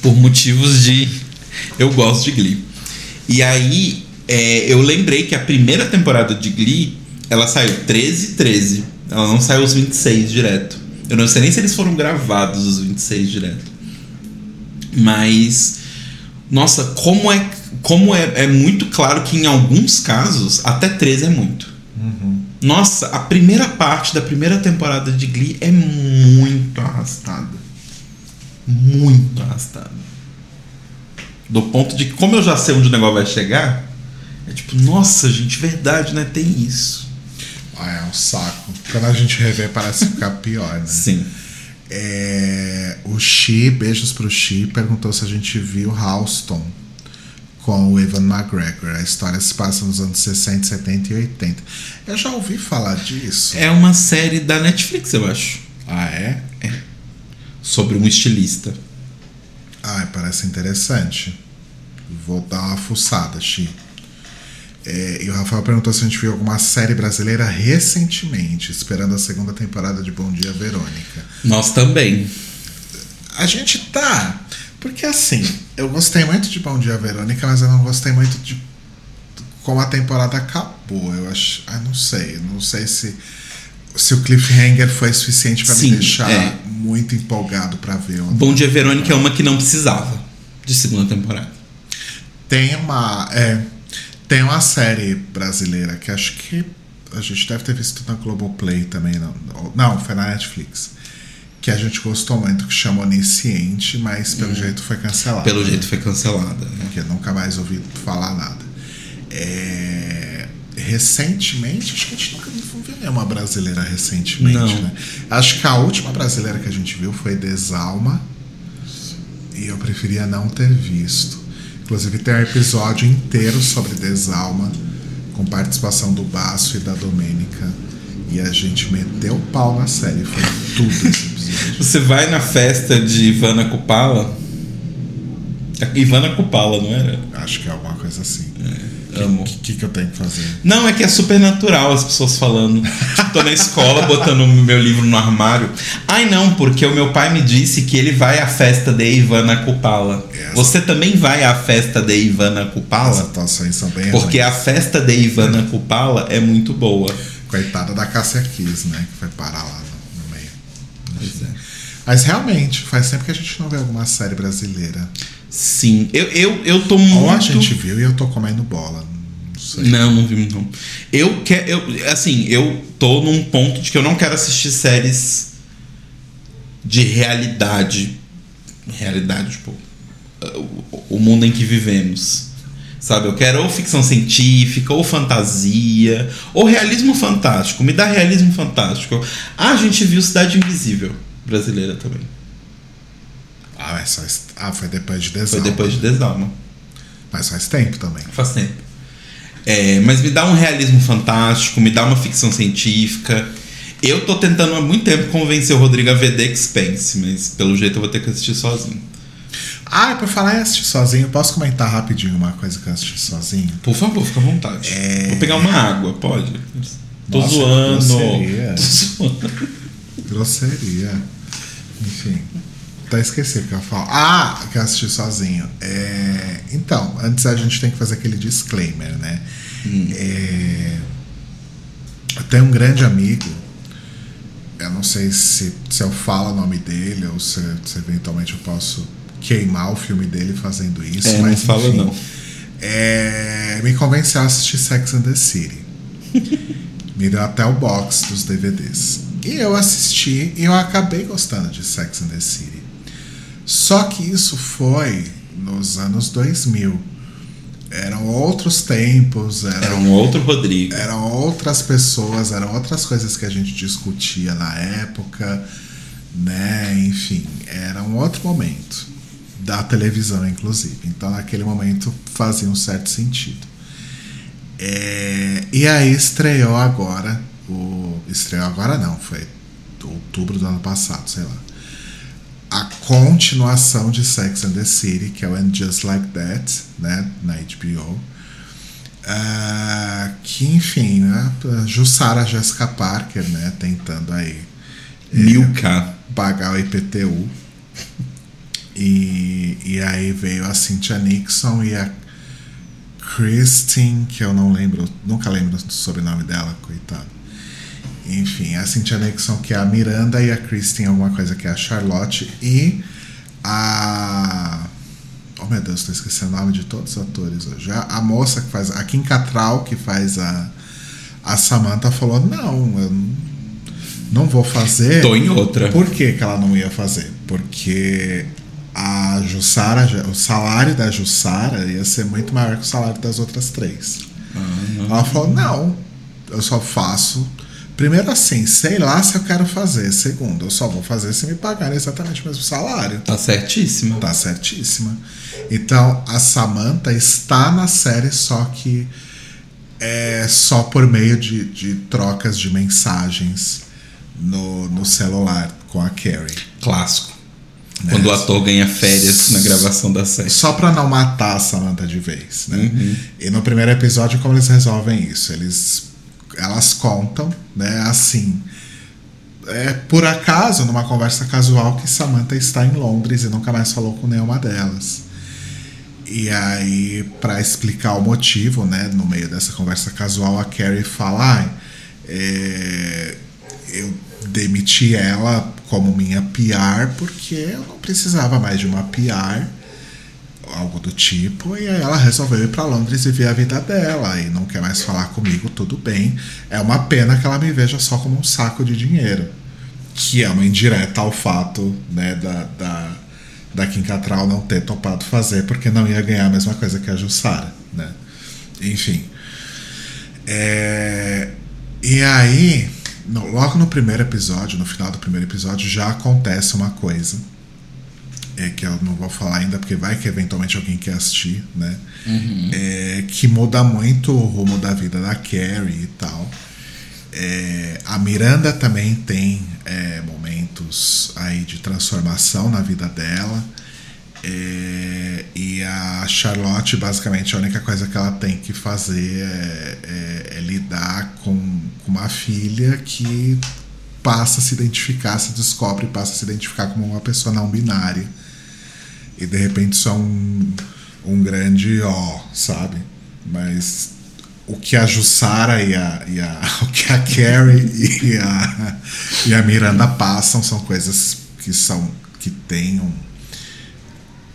Por motivos de. Eu gosto de Glee. E aí, é, eu lembrei que a primeira temporada de Glee, ela saiu 13 13. Ela não saiu os 26 direto. Eu não sei nem se eles foram gravados os 26 direto. Mas. Nossa, como é. Como é, é muito claro que em alguns casos, até 13 é muito. Nossa, a primeira parte da primeira temporada de Glee é muito arrastada. Muito arrastada. Do ponto de que, como eu já sei onde o negócio vai chegar, é tipo, nossa, gente, verdade, né? Tem isso. Ah, é um saco. Quando a gente rever, parece ficar pior, né? Sim. É, o Xi, beijos pro Xi, perguntou se a gente viu Houston com o Evan McGregor. A história se passa nos anos 60, 70 e 80. Eu já ouvi falar disso. É uma série da Netflix, eu acho. Ah, é? Sobre um estilista. Ah, parece interessante. Vou dar uma fuçada, Xi. É, e o Rafael perguntou se a gente viu alguma série brasileira recentemente, esperando a segunda temporada de Bom Dia Verônica. Nós também. A gente tá. Porque assim, eu gostei muito de Bom Dia Verônica, mas eu não gostei muito de como a temporada acabou. Eu acho. Ah, não sei. Não sei se. Se o cliffhanger foi suficiente pra Sim, me deixar é. muito empolgado pra ver. Bom Dia Verônica é uma que não precisava de segunda temporada. Tem uma. É, tem uma série brasileira que acho que a gente deve ter visto na Globoplay também. Não, não foi na Netflix. Que a gente gostou muito, que chama Onisciente, mas pelo jeito foi cancelado. Hum. Pelo jeito foi cancelada. Né? Porque eu nunca mais ouvi falar nada. É, recentemente, acho que a gente nunca viu nenhuma brasileira recentemente, Não. né? Acho que a última brasileira que a gente viu foi Desalma. E eu preferia não ter visto. Inclusive tem um episódio inteiro sobre Desalma, com participação do Baço e da Domênica. E a gente meteu o pau na série, foi tudo esse episódio. Você vai na festa de Ivana Kupala. Ivana Kupala, não era? Acho que é alguma coisa assim. Amo. O que, que, que eu tenho que fazer? Não, é que é super natural as pessoas falando. Tipo, Tô na escola botando o meu livro no armário. Ai não, porque o meu pai me disse que ele vai à festa de Ivana Kupala. Yes. Você também vai à festa de Ivana As Kupala? atuações são bem Porque ruins. a festa de Ivana Kupala é muito boa. Coitada da Cássia Kiss, né? Que foi parar lá no, no meio. Pois é. Mas realmente, faz tempo que a gente não vê alguma série brasileira. Sim, eu, eu, eu tô Ou a muito. gente viu e eu tô comendo bola. Não sei. Não, não vimos não. Eu quero. Eu, assim, eu tô num ponto de que eu não quero assistir séries de realidade. Realidade, tipo. o- O mundo em que vivemos. Sabe? Eu quero ou ficção científica, ou fantasia, ou realismo fantástico. Me dá realismo fantástico. Ah, a gente viu Cidade Invisível brasileira também. Ah, mas faz... ah, foi depois de Foi Desalma. depois de Desalma. Mas faz tempo também. Faz tempo. É, mas me dá um realismo fantástico, me dá uma ficção científica. Eu tô tentando há muito tempo convencer o Rodrigo a ver The Expense, mas pelo jeito eu vou ter que assistir sozinho. Ah, pra falar em assistir sozinho, posso comentar rapidinho uma coisa que eu assisti sozinho? Por favor, fica à vontade. É... Vou pegar uma água, pode? Tô Nossa, zoando. grosseria. Tô zoando. Grosseria. Enfim. Até esqueci o que eu falo. Ah, que eu assisti sozinho. É, Então, antes a gente tem que fazer aquele disclaimer, né? É, Eu tenho um grande amigo. Eu não sei se, se eu falo o nome dele ou se, se eventualmente eu posso queimar o filme dele fazendo isso. É, não mas fala enfim, não. é, me convenceu a assistir Sex and the City. me deu até o box dos DVDs. E eu assisti e eu acabei gostando de Sex and the City. Só que isso foi nos anos 2000. Eram outros tempos, Era eram, um outro Rodrigo. eram outras pessoas, eram outras coisas que a gente discutia na época, né? Enfim, era um outro momento da televisão, inclusive. Então, naquele momento fazia um certo sentido. É, e aí estreou agora, o estreou agora não, foi outubro do ano passado, sei lá. A continuação de Sex and the City, que é o And Just Like That, né, na HBO. Ah, que enfim, né, Jussara Jessica Parker, né, tentando aí Milka. pagar o IPTU. E, e aí veio a Cynthia Nixon e a Christine, que eu não lembro, nunca lembro do sobrenome dela, coitado. Enfim, a Cynthia Nixon, que é a Miranda, e a Christine, alguma coisa que é a Charlotte, e a. Oh meu Deus, tô esquecendo o nome de todos os atores hoje. A, a moça que faz. A Kim Cattrall, que faz a. A Samantha falou: não, eu não- não vou fazer. Tô em outra. Por que, que ela não ia fazer? Porque a Jussara, o salário da Jussara ia ser muito maior que o salário das outras três. Ela falou: não, eu só faço. Primeiro, assim, sei lá se eu quero fazer. Segundo, eu só vou fazer se me pagarem exatamente o mesmo salário. Tá certíssimo. Tá certíssima. Então, a Samantha está na série, só que é só por meio de, de trocas de mensagens no, no celular com a Carrie. Clássico. Quando o ator ganha férias na gravação da série. Só pra não matar a Samantha de vez, né? Uhum. E no primeiro episódio, como eles resolvem isso? Eles, elas contam, né? Assim, é por acaso, numa conversa casual, que Samantha está em Londres e nunca mais falou com nenhuma delas. E aí, pra explicar o motivo, né? No meio dessa conversa casual, a Carrie fala: "Ai, é, eu demiti ela como minha PR porque eu não precisava mais de uma PR, algo do tipo, e aí ela resolveu ir para Londres e ver a vida dela e não quer mais falar comigo, tudo bem. É uma pena que ela me veja só como um saco de dinheiro, que é uma indireta ao fato, né, da, da, da Kim Cattrall não ter topado fazer porque não ia ganhar a mesma coisa que a Jussara, né? Enfim. É, e aí, no- logo no primeiro episódio, no final do primeiro episódio, já acontece uma coisa. É que eu não vou falar ainda, porque vai que eventualmente alguém quer assistir, né? É, que muda muito o rumo da vida da Carrie e tal. É, a Miranda também tem é, momentos aí de transformação na vida dela. É, e a Charlotte, basicamente, a única coisa que ela tem que fazer é, é- é lidar com, com uma filha que passa a se identificar, se descobre passa a se identificar como uma pessoa não binária. E de repente é um, um grande ó, sabe? Mas o que a Jussara e a, e a o que a Carrie e a, e a Miranda passam são coisas que são que têm um,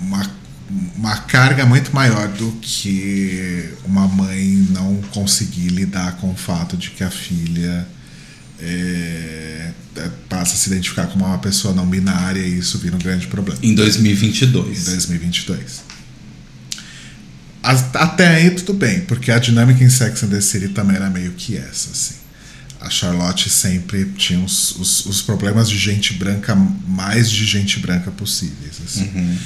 uma, uma carga muito maior do que uma mãe não conseguir lidar com o fato de que a filha é, é, passa a se identificar como uma pessoa não binária e isso vira um grande problema Em em 2022. 2022. As- Até aí tudo bem, porque a dinâmica em Sex and the City também era meio que essa, assim. A Charlotte sempre tinha os, os, os problemas de gente branca, mais de gente branca possíveis, assim.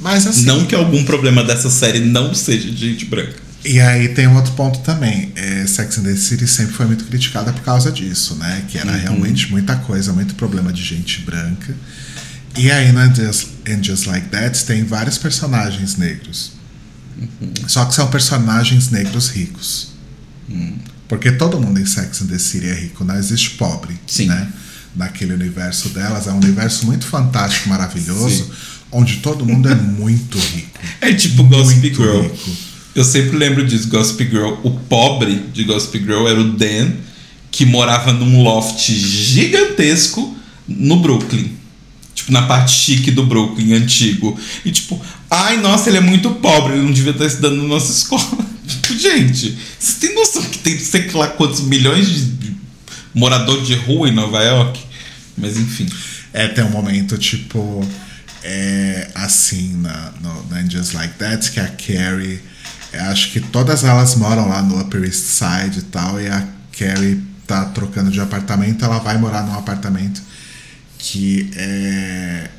Mas assim, Não que algum problema dessa série não seja de gente branca. E aí tem um outro ponto também. É, Sex and the City sempre foi muito criticada por causa disso, né? Que era Uhum. realmente muita coisa, muito problema de gente branca. E aí no And Just, And Just Like That tem vários personagens negros. Uhum. Só que são personagens negros ricos. Hum. Porque todo mundo em Sex and the City é rico, não existe pobre, Sim. né? Naquele universo delas. É um universo muito fantástico, maravilhoso, Sim. Onde todo mundo é muito rico. É tipo Gossip Muito Girl. rico. Eu sempre lembro disso, Gossip Girl. O pobre de Gossip Girl era o Dan, que morava num loft gigantesco no Brooklyn. Tipo, na parte chique do Brooklyn, antigo. E tipo, ai, nossa, ele é muito pobre, ele não devia estar estudando na nossa escola. Tipo, gente, vocês têm noção que tem sei lá quantos milhões de moradores de rua em Nova York? Mas enfim. É, tem um momento tipo. É, assim, na, no, na Just Like That, que a Carrie. é, acho que todas elas moram lá no Upper East Side e tal, e a Carrie tá trocando de apartamento, ela vai morar num apartamento que é.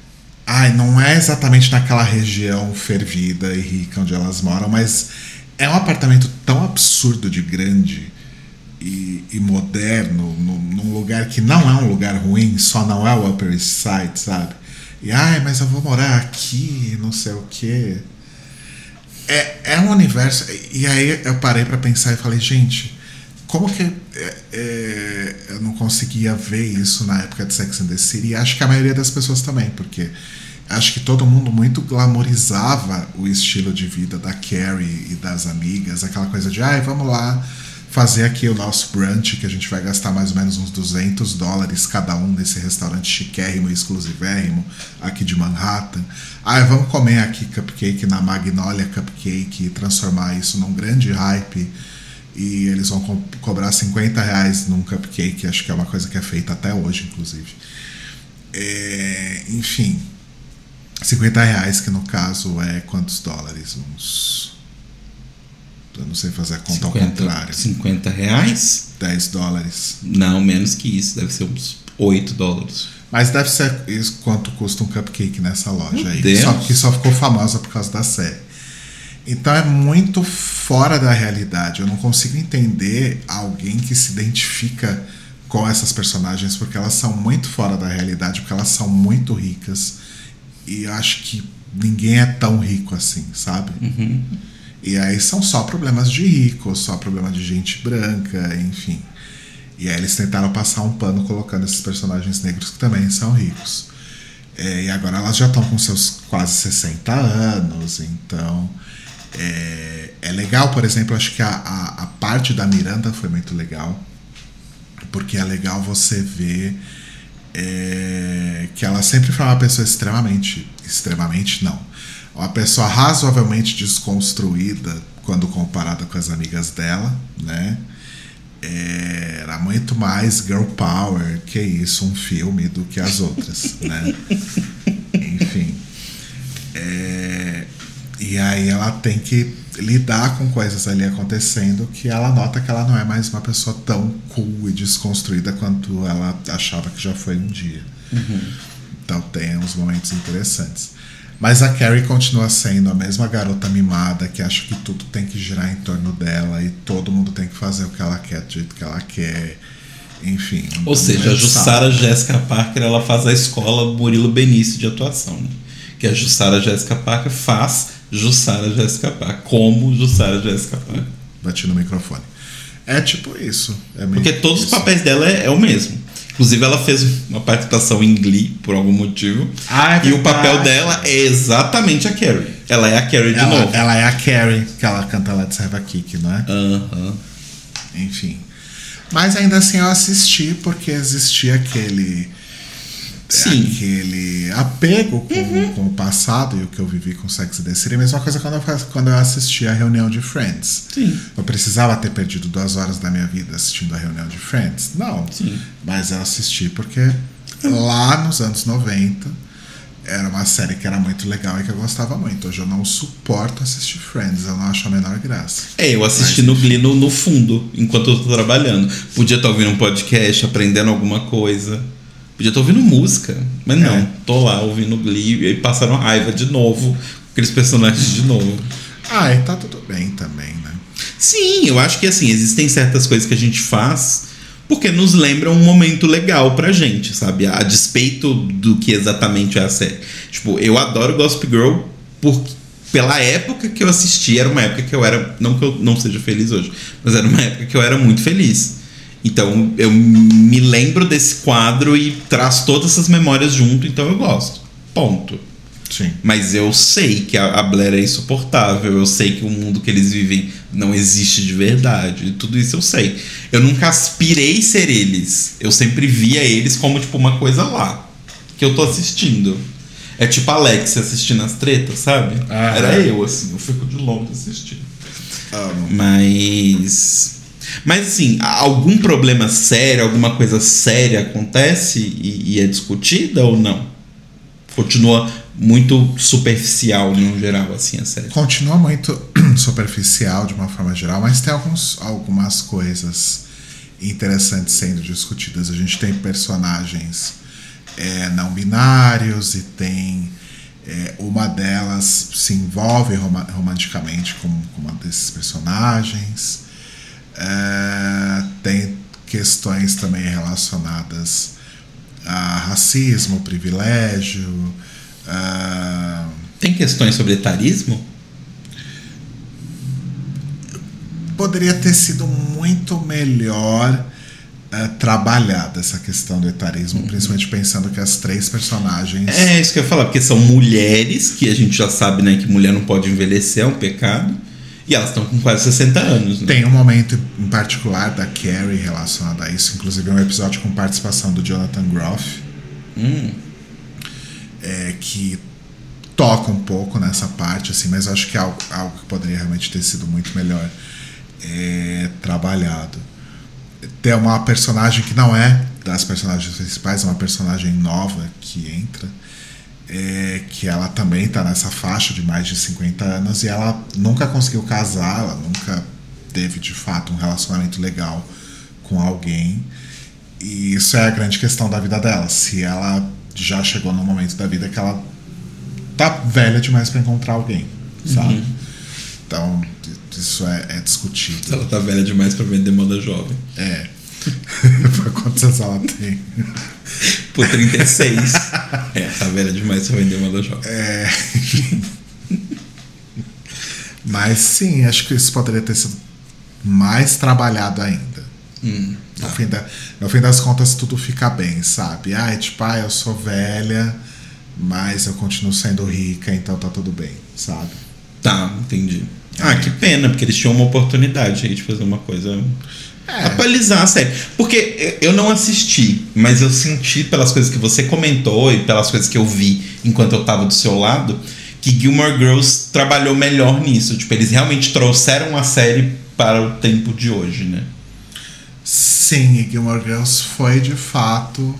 Ai, não é exatamente naquela região fervida e rica onde elas moram, mas é um apartamento tão absurdo de grande e, e moderno, num lugar que não é um lugar ruim, só não é o Upper East Side, sabe? E ai, mas eu vou morar aqui, não sei o quê. É, é um universo. E aí eu parei pra pensar e falei, gente, como que é, é, eu não conseguia ver isso na época de Sex and the City? E acho que a maioria das pessoas também, porque acho que todo mundo muito glamorizava o estilo de vida da Carrie e das amigas, aquela coisa de, ai, vamos lá fazer aqui o nosso brunch, que a gente vai gastar mais ou menos uns 200 dólares cada um nesse restaurante chiquérrimo e exclusivérrimo aqui de Manhattan. Ah, vamos comer aqui cupcake na Magnolia Cupcake e transformar isso num grande hype. E eles vão co cobrar 50 reais num cupcake, acho que é uma coisa que é feita até hoje, inclusive. É, enfim, 50 reais, que no caso é quantos dólares? Uns. Eu não sei fazer a conta ao contrário. 50 reais? 10 dólares. Não, menos que isso, deve ser uns 8 dólares. Mas deve ser isso quanto custa um cupcake nessa loja Meu aí. Deus. Só que só ficou famosa por causa da série. Então é muito fora da realidade. Eu não consigo entender alguém que se identifica com essas personagens porque elas são muito fora da realidade, porque elas são muito ricas. E eu acho que ninguém é tão rico assim, sabe? Uhum. E aí são só problemas de rico, só problema de gente branca, enfim. E aí eles tentaram passar um pano colocando esses personagens negros que também são ricos. É, e agora elas já estão com seus quase 60 anos, então é, é legal, por exemplo, acho que a, a, a parte da Miranda foi muito legal, porque é legal você ver é, que ela sempre foi uma pessoa extremamente, extremamente não, uma pessoa razoavelmente desconstruída quando comparada com as amigas dela, né? Era muito mais girl power que isso, um filme do que as outras, né? Enfim. É, e aí ela tem que lidar com coisas ali acontecendo que ela nota que ela não é mais uma pessoa tão cool e desconstruída quanto ela achava que já foi um dia. Então tem uns momentos interessantes. Mas a Carrie continua sendo a mesma garota mimada que acha que tudo tem que girar em torno dela e todo mundo tem que fazer o que ela quer do jeito que ela quer. Enfim. Ou seja, a Jussara Jéssica Parker ela faz a escola Murilo Benício de atuação, né? Que a Jussara Jéssica Parker faz Jussara Jéssica Parker, como Jussara Jéssica Parker. Bati no microfone. É tipo isso. É Porque todos os isso. papéis dela é, é o mesmo. Inclusive, ela fez uma participação em Glee, por algum motivo. Ah, é e o papel dela é exatamente a Carrie. Ela é a Carrie de Ela, novo. ela é a Carrie, que ela canta lá de Serva Kick, não é? Aham. Enfim. Mas ainda assim eu assisti porque existia aquele. Sim. Aquele apego com, Uhum. com o passado e o que eu vivi com Sex and the City. A mesma coisa quando eu, quando eu assisti a reunião de Friends. Sim. Eu precisava ter perdido duas horas da minha vida assistindo a reunião de Friends? Não. Sim. Mas eu assisti porque lá nos anos 90 era uma série que era muito legal e que eu gostava muito. Hoje eu não suporto assistir Friends, eu não acho a menor graça. É, eu assisti Mas, no Glee no, no fundo, enquanto eu tô trabalhando. Podia estar ouvindo um podcast, aprendendo alguma coisa. Podia estar ouvindo música. Mas não, É. tô lá ouvindo Glee e passaram raiva de novo, com aqueles personagens de novo. Ah, e tá tudo bem também, né? Sim, eu acho que assim, existem certas coisas que a gente faz porque nos lembra um momento legal pra gente, sabe? A despeito do que exatamente é a série. Tipo, eu adoro Gossip Girl por, pela época que eu assisti, era uma época que eu era. Não que eu não seja feliz hoje, mas era uma época que eu era muito feliz. Então eu me lembro desse quadro e traz todas essas memórias junto, então eu gosto. Ponto. Sim. Mas eu sei que a, a Blair é insuportável, eu sei que o mundo que eles vivem não existe de verdade. Tudo isso eu sei. Eu nunca aspirei ser eles. Eu sempre via eles como tipo uma coisa lá. Que eu tô assistindo. É tipo Alex assistindo as tretas, sabe? Ah, Era é. eu, assim, eu fico de longe assistindo. Amo. Mas. Mas assim, algum problema sério, alguma coisa séria acontece e, e é discutida ou não? Continua muito superficial no geral, assim, a série. Continua muito superficial de uma forma geral, mas tem alguns, algumas coisas interessantes sendo discutidas. A gente tem personagens é, não binários e tem é, uma delas se envolve roma- romanticamente com, com uma desses personagens. É, tem questões também relacionadas a racismo, privilégio. ah, Tem questões sobre etarismo? poderia ter sido muito melhor eh, trabalhada essa questão do etarismo, principalmente pensando que as três personagens. É isso que eu ia falar, porque são mulheres, que a gente já sabe, né, que mulher não pode envelhecer, é um pecado. E elas estão com quase 60 anos, né? Tem um momento em particular da Carrie relacionado a isso, inclusive é um episódio com participação do Jonathan Groff, Hum, é, que toca um pouco nessa parte, assim, mas eu acho que é algo, algo que poderia realmente ter sido muito melhor é, trabalhado. Tem uma personagem que não é das personagens principais, é uma personagem nova que entra, é, que ela também está nessa faixa de mais de 50 anos e ela nunca conseguiu casar, ela nunca teve de fato um relacionamento legal com alguém. E isso é a grande questão da vida dela. Se ela já chegou num momento da vida que ela tá velha demais para encontrar alguém, sabe? Então, isso é, é discutido. ela tá velha demais pra vender moda jovem. É. Pra Quantos anos ela tem? Por 36. é, tá velha demais pra vender moda jovem. É. Mas sim, acho que isso poderia ter sido mais trabalhado ainda. Hum, No, fim da- no fim das contas, tudo fica bem, sabe? Ah, tipo, ah, eu sou velha, mas eu continuo sendo rica, então tá tudo bem, sabe? Tá, entendi. Ah, que pena, porque eles tinham uma oportunidade aí de fazer uma coisa. É. Atualizar a série. Porque eu não assisti, mas eu senti pelas coisas que você comentou e pelas coisas que eu vi enquanto eu tava do seu lado, que Gilmore Girls trabalhou melhor nisso. Tipo, eles realmente trouxeram a série para o tempo de hoje, né? Sim, e Gilmore Girls foi de fato.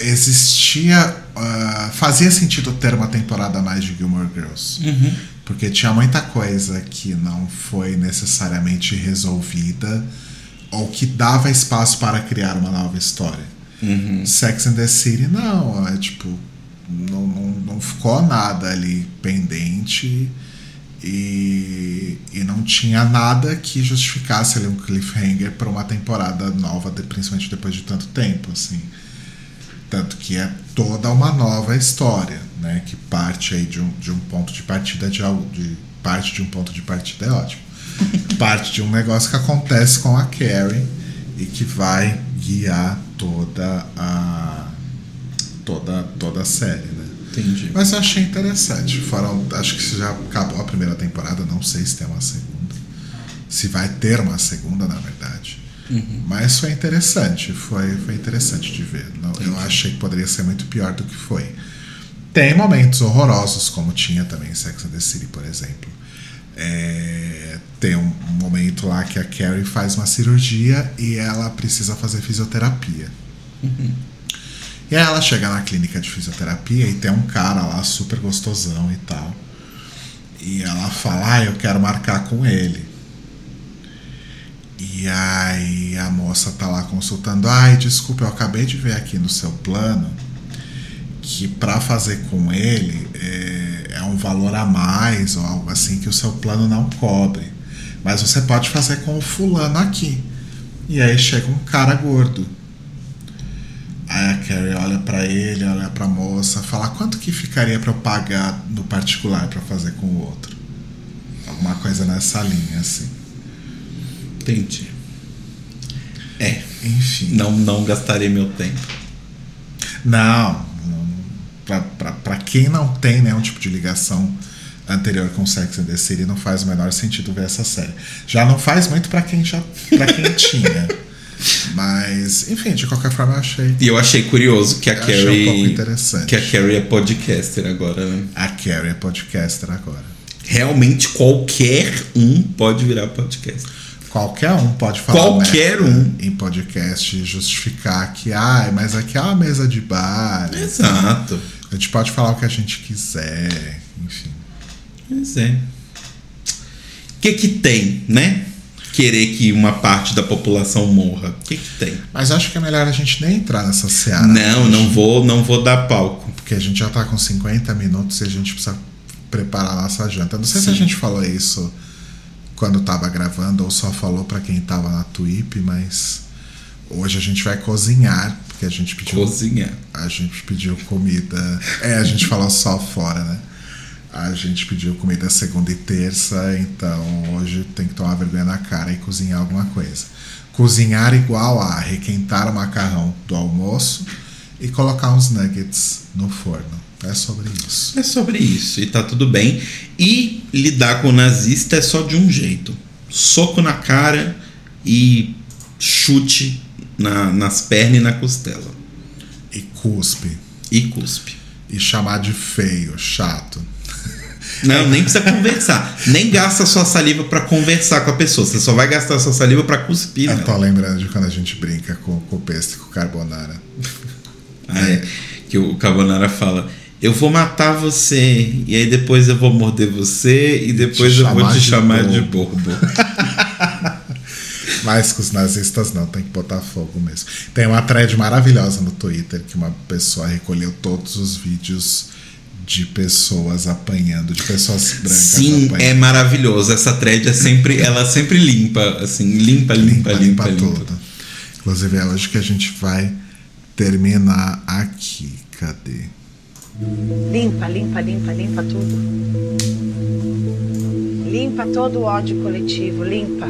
Existia. ah, fazia sentido ter uma temporada a mais de Gilmore Girls. Porque tinha muita coisa que não foi necessariamente resolvida ou que dava espaço para criar uma nova história. Sex and the City não, é tipo, não, não, não ficou nada ali pendente e, e não tinha nada que justificasse ali um cliffhanger para uma temporada nova, principalmente depois de tanto tempo, assim. Tanto que é toda uma nova história, né? Que parte aí de um, de um ponto de partida de algo. De, parte de um ponto de partida é ótimo. parte de um negócio que acontece com a Carrie e que vai guiar toda a. toda, toda a série, né? Entendi. Mas eu achei interessante. Foram, acho que já acabou a primeira temporada, não sei se tem uma segunda. Se vai ter uma segunda, na verdade. Mas foi interessante, foi, foi interessante de ver. Não, eu achei que poderia ser muito pior do que foi. Tem momentos horrorosos, como tinha também em Sex and the City, por exemplo. É, tem um momento lá que a Carrie faz uma cirurgia e ela precisa fazer fisioterapia. E aí ela chega na clínica de fisioterapia e tem um cara lá super gostosão e tal. E ela fala, ah, eu quero marcar com ele. E aí a moça tá lá consultando, ai, desculpa, eu acabei de ver aqui no seu plano que para fazer com ele é, é um valor a mais ou algo assim que o seu plano não cobre. Mas você pode fazer com o fulano aqui. E aí chega um cara gordo. Aí a Carrie olha pra ele, olha pra moça, fala quanto que ficaria pra eu pagar no particular pra fazer com o outro. Alguma coisa nessa linha, assim. Entendi. É, Enfim. não, não gastarei meu tempo. Não, não pra quem não tem nenhum tipo de ligação anterior com Sex and the City, não faz o menor sentido ver essa série. Já não faz muito pra quem já para quem tinha. Mas, enfim, de qualquer forma eu achei. E eu achei curioso que a Eu achei um pouco Carrie. interessante. que a Carrie é podcaster agora, né? A Carrie é podcaster agora. Realmente qualquer um pode virar podcaster. Qualquer um pode falar Qualquer merda um. em podcast e justificar que, ai, mas aqui é uma mesa de bar. Exato. A gente pode falar o que a gente quiser, enfim. Pois é. O que que tem, né? Querer que uma parte da população morra. O que que tem? Mas acho que é melhor a gente nem entrar nessa seara. Não, não vou, não vou dar palco. Porque a gente já tá com 50 minutos e a gente precisa preparar a nossa janta. Não sei se a Sim. gente falou isso quando tava gravando ou só falou pra quem tava na Twip, mas hoje a gente vai cozinhar, porque a gente pediu Cozinhar. a gente pediu comida. É, a gente falou só fora, né? A gente pediu comida segunda e terça, então hoje tem que tomar vergonha na cara e cozinhar alguma coisa. Cozinhar igual a requentar o macarrão do almoço e colocar uns nuggets no forno. É sobre isso. É sobre isso, e tá tudo bem. E lidar com o nazista é só de um jeito: soco na cara e chute na- nas pernas e na costela. E cuspe. E cuspe. E chamar de feio, chato. Não, nem precisa conversar. Nem gasta sua saliva pra conversar com a pessoa. Você só vai gastar sua saliva pra cuspir. Eu nela. tô lembrando de quando a gente brinca com, com o pesto e com o carbonara. Ah, é. Que o Carbonara fala: Eu vou matar você, e aí depois eu vou morder você, e depois eu vou te de chamar de bobo." bobo. Mas com os nazistas não, tem que botar fogo mesmo. Tem uma thread maravilhosa no Twitter que uma pessoa recolheu todos os vídeos de pessoas apanhando, de pessoas brancas Sim, é apanhando. maravilhoso. Essa thread é sempre, ela sempre limpa, assim, limpa, limpa, limpa, limpa. tudo. Inclusive é hoje que a gente vai terminar aqui. Cadê? Limpa, limpa, limpa, limpa tudo. Limpa todo o ódio coletivo, limpa.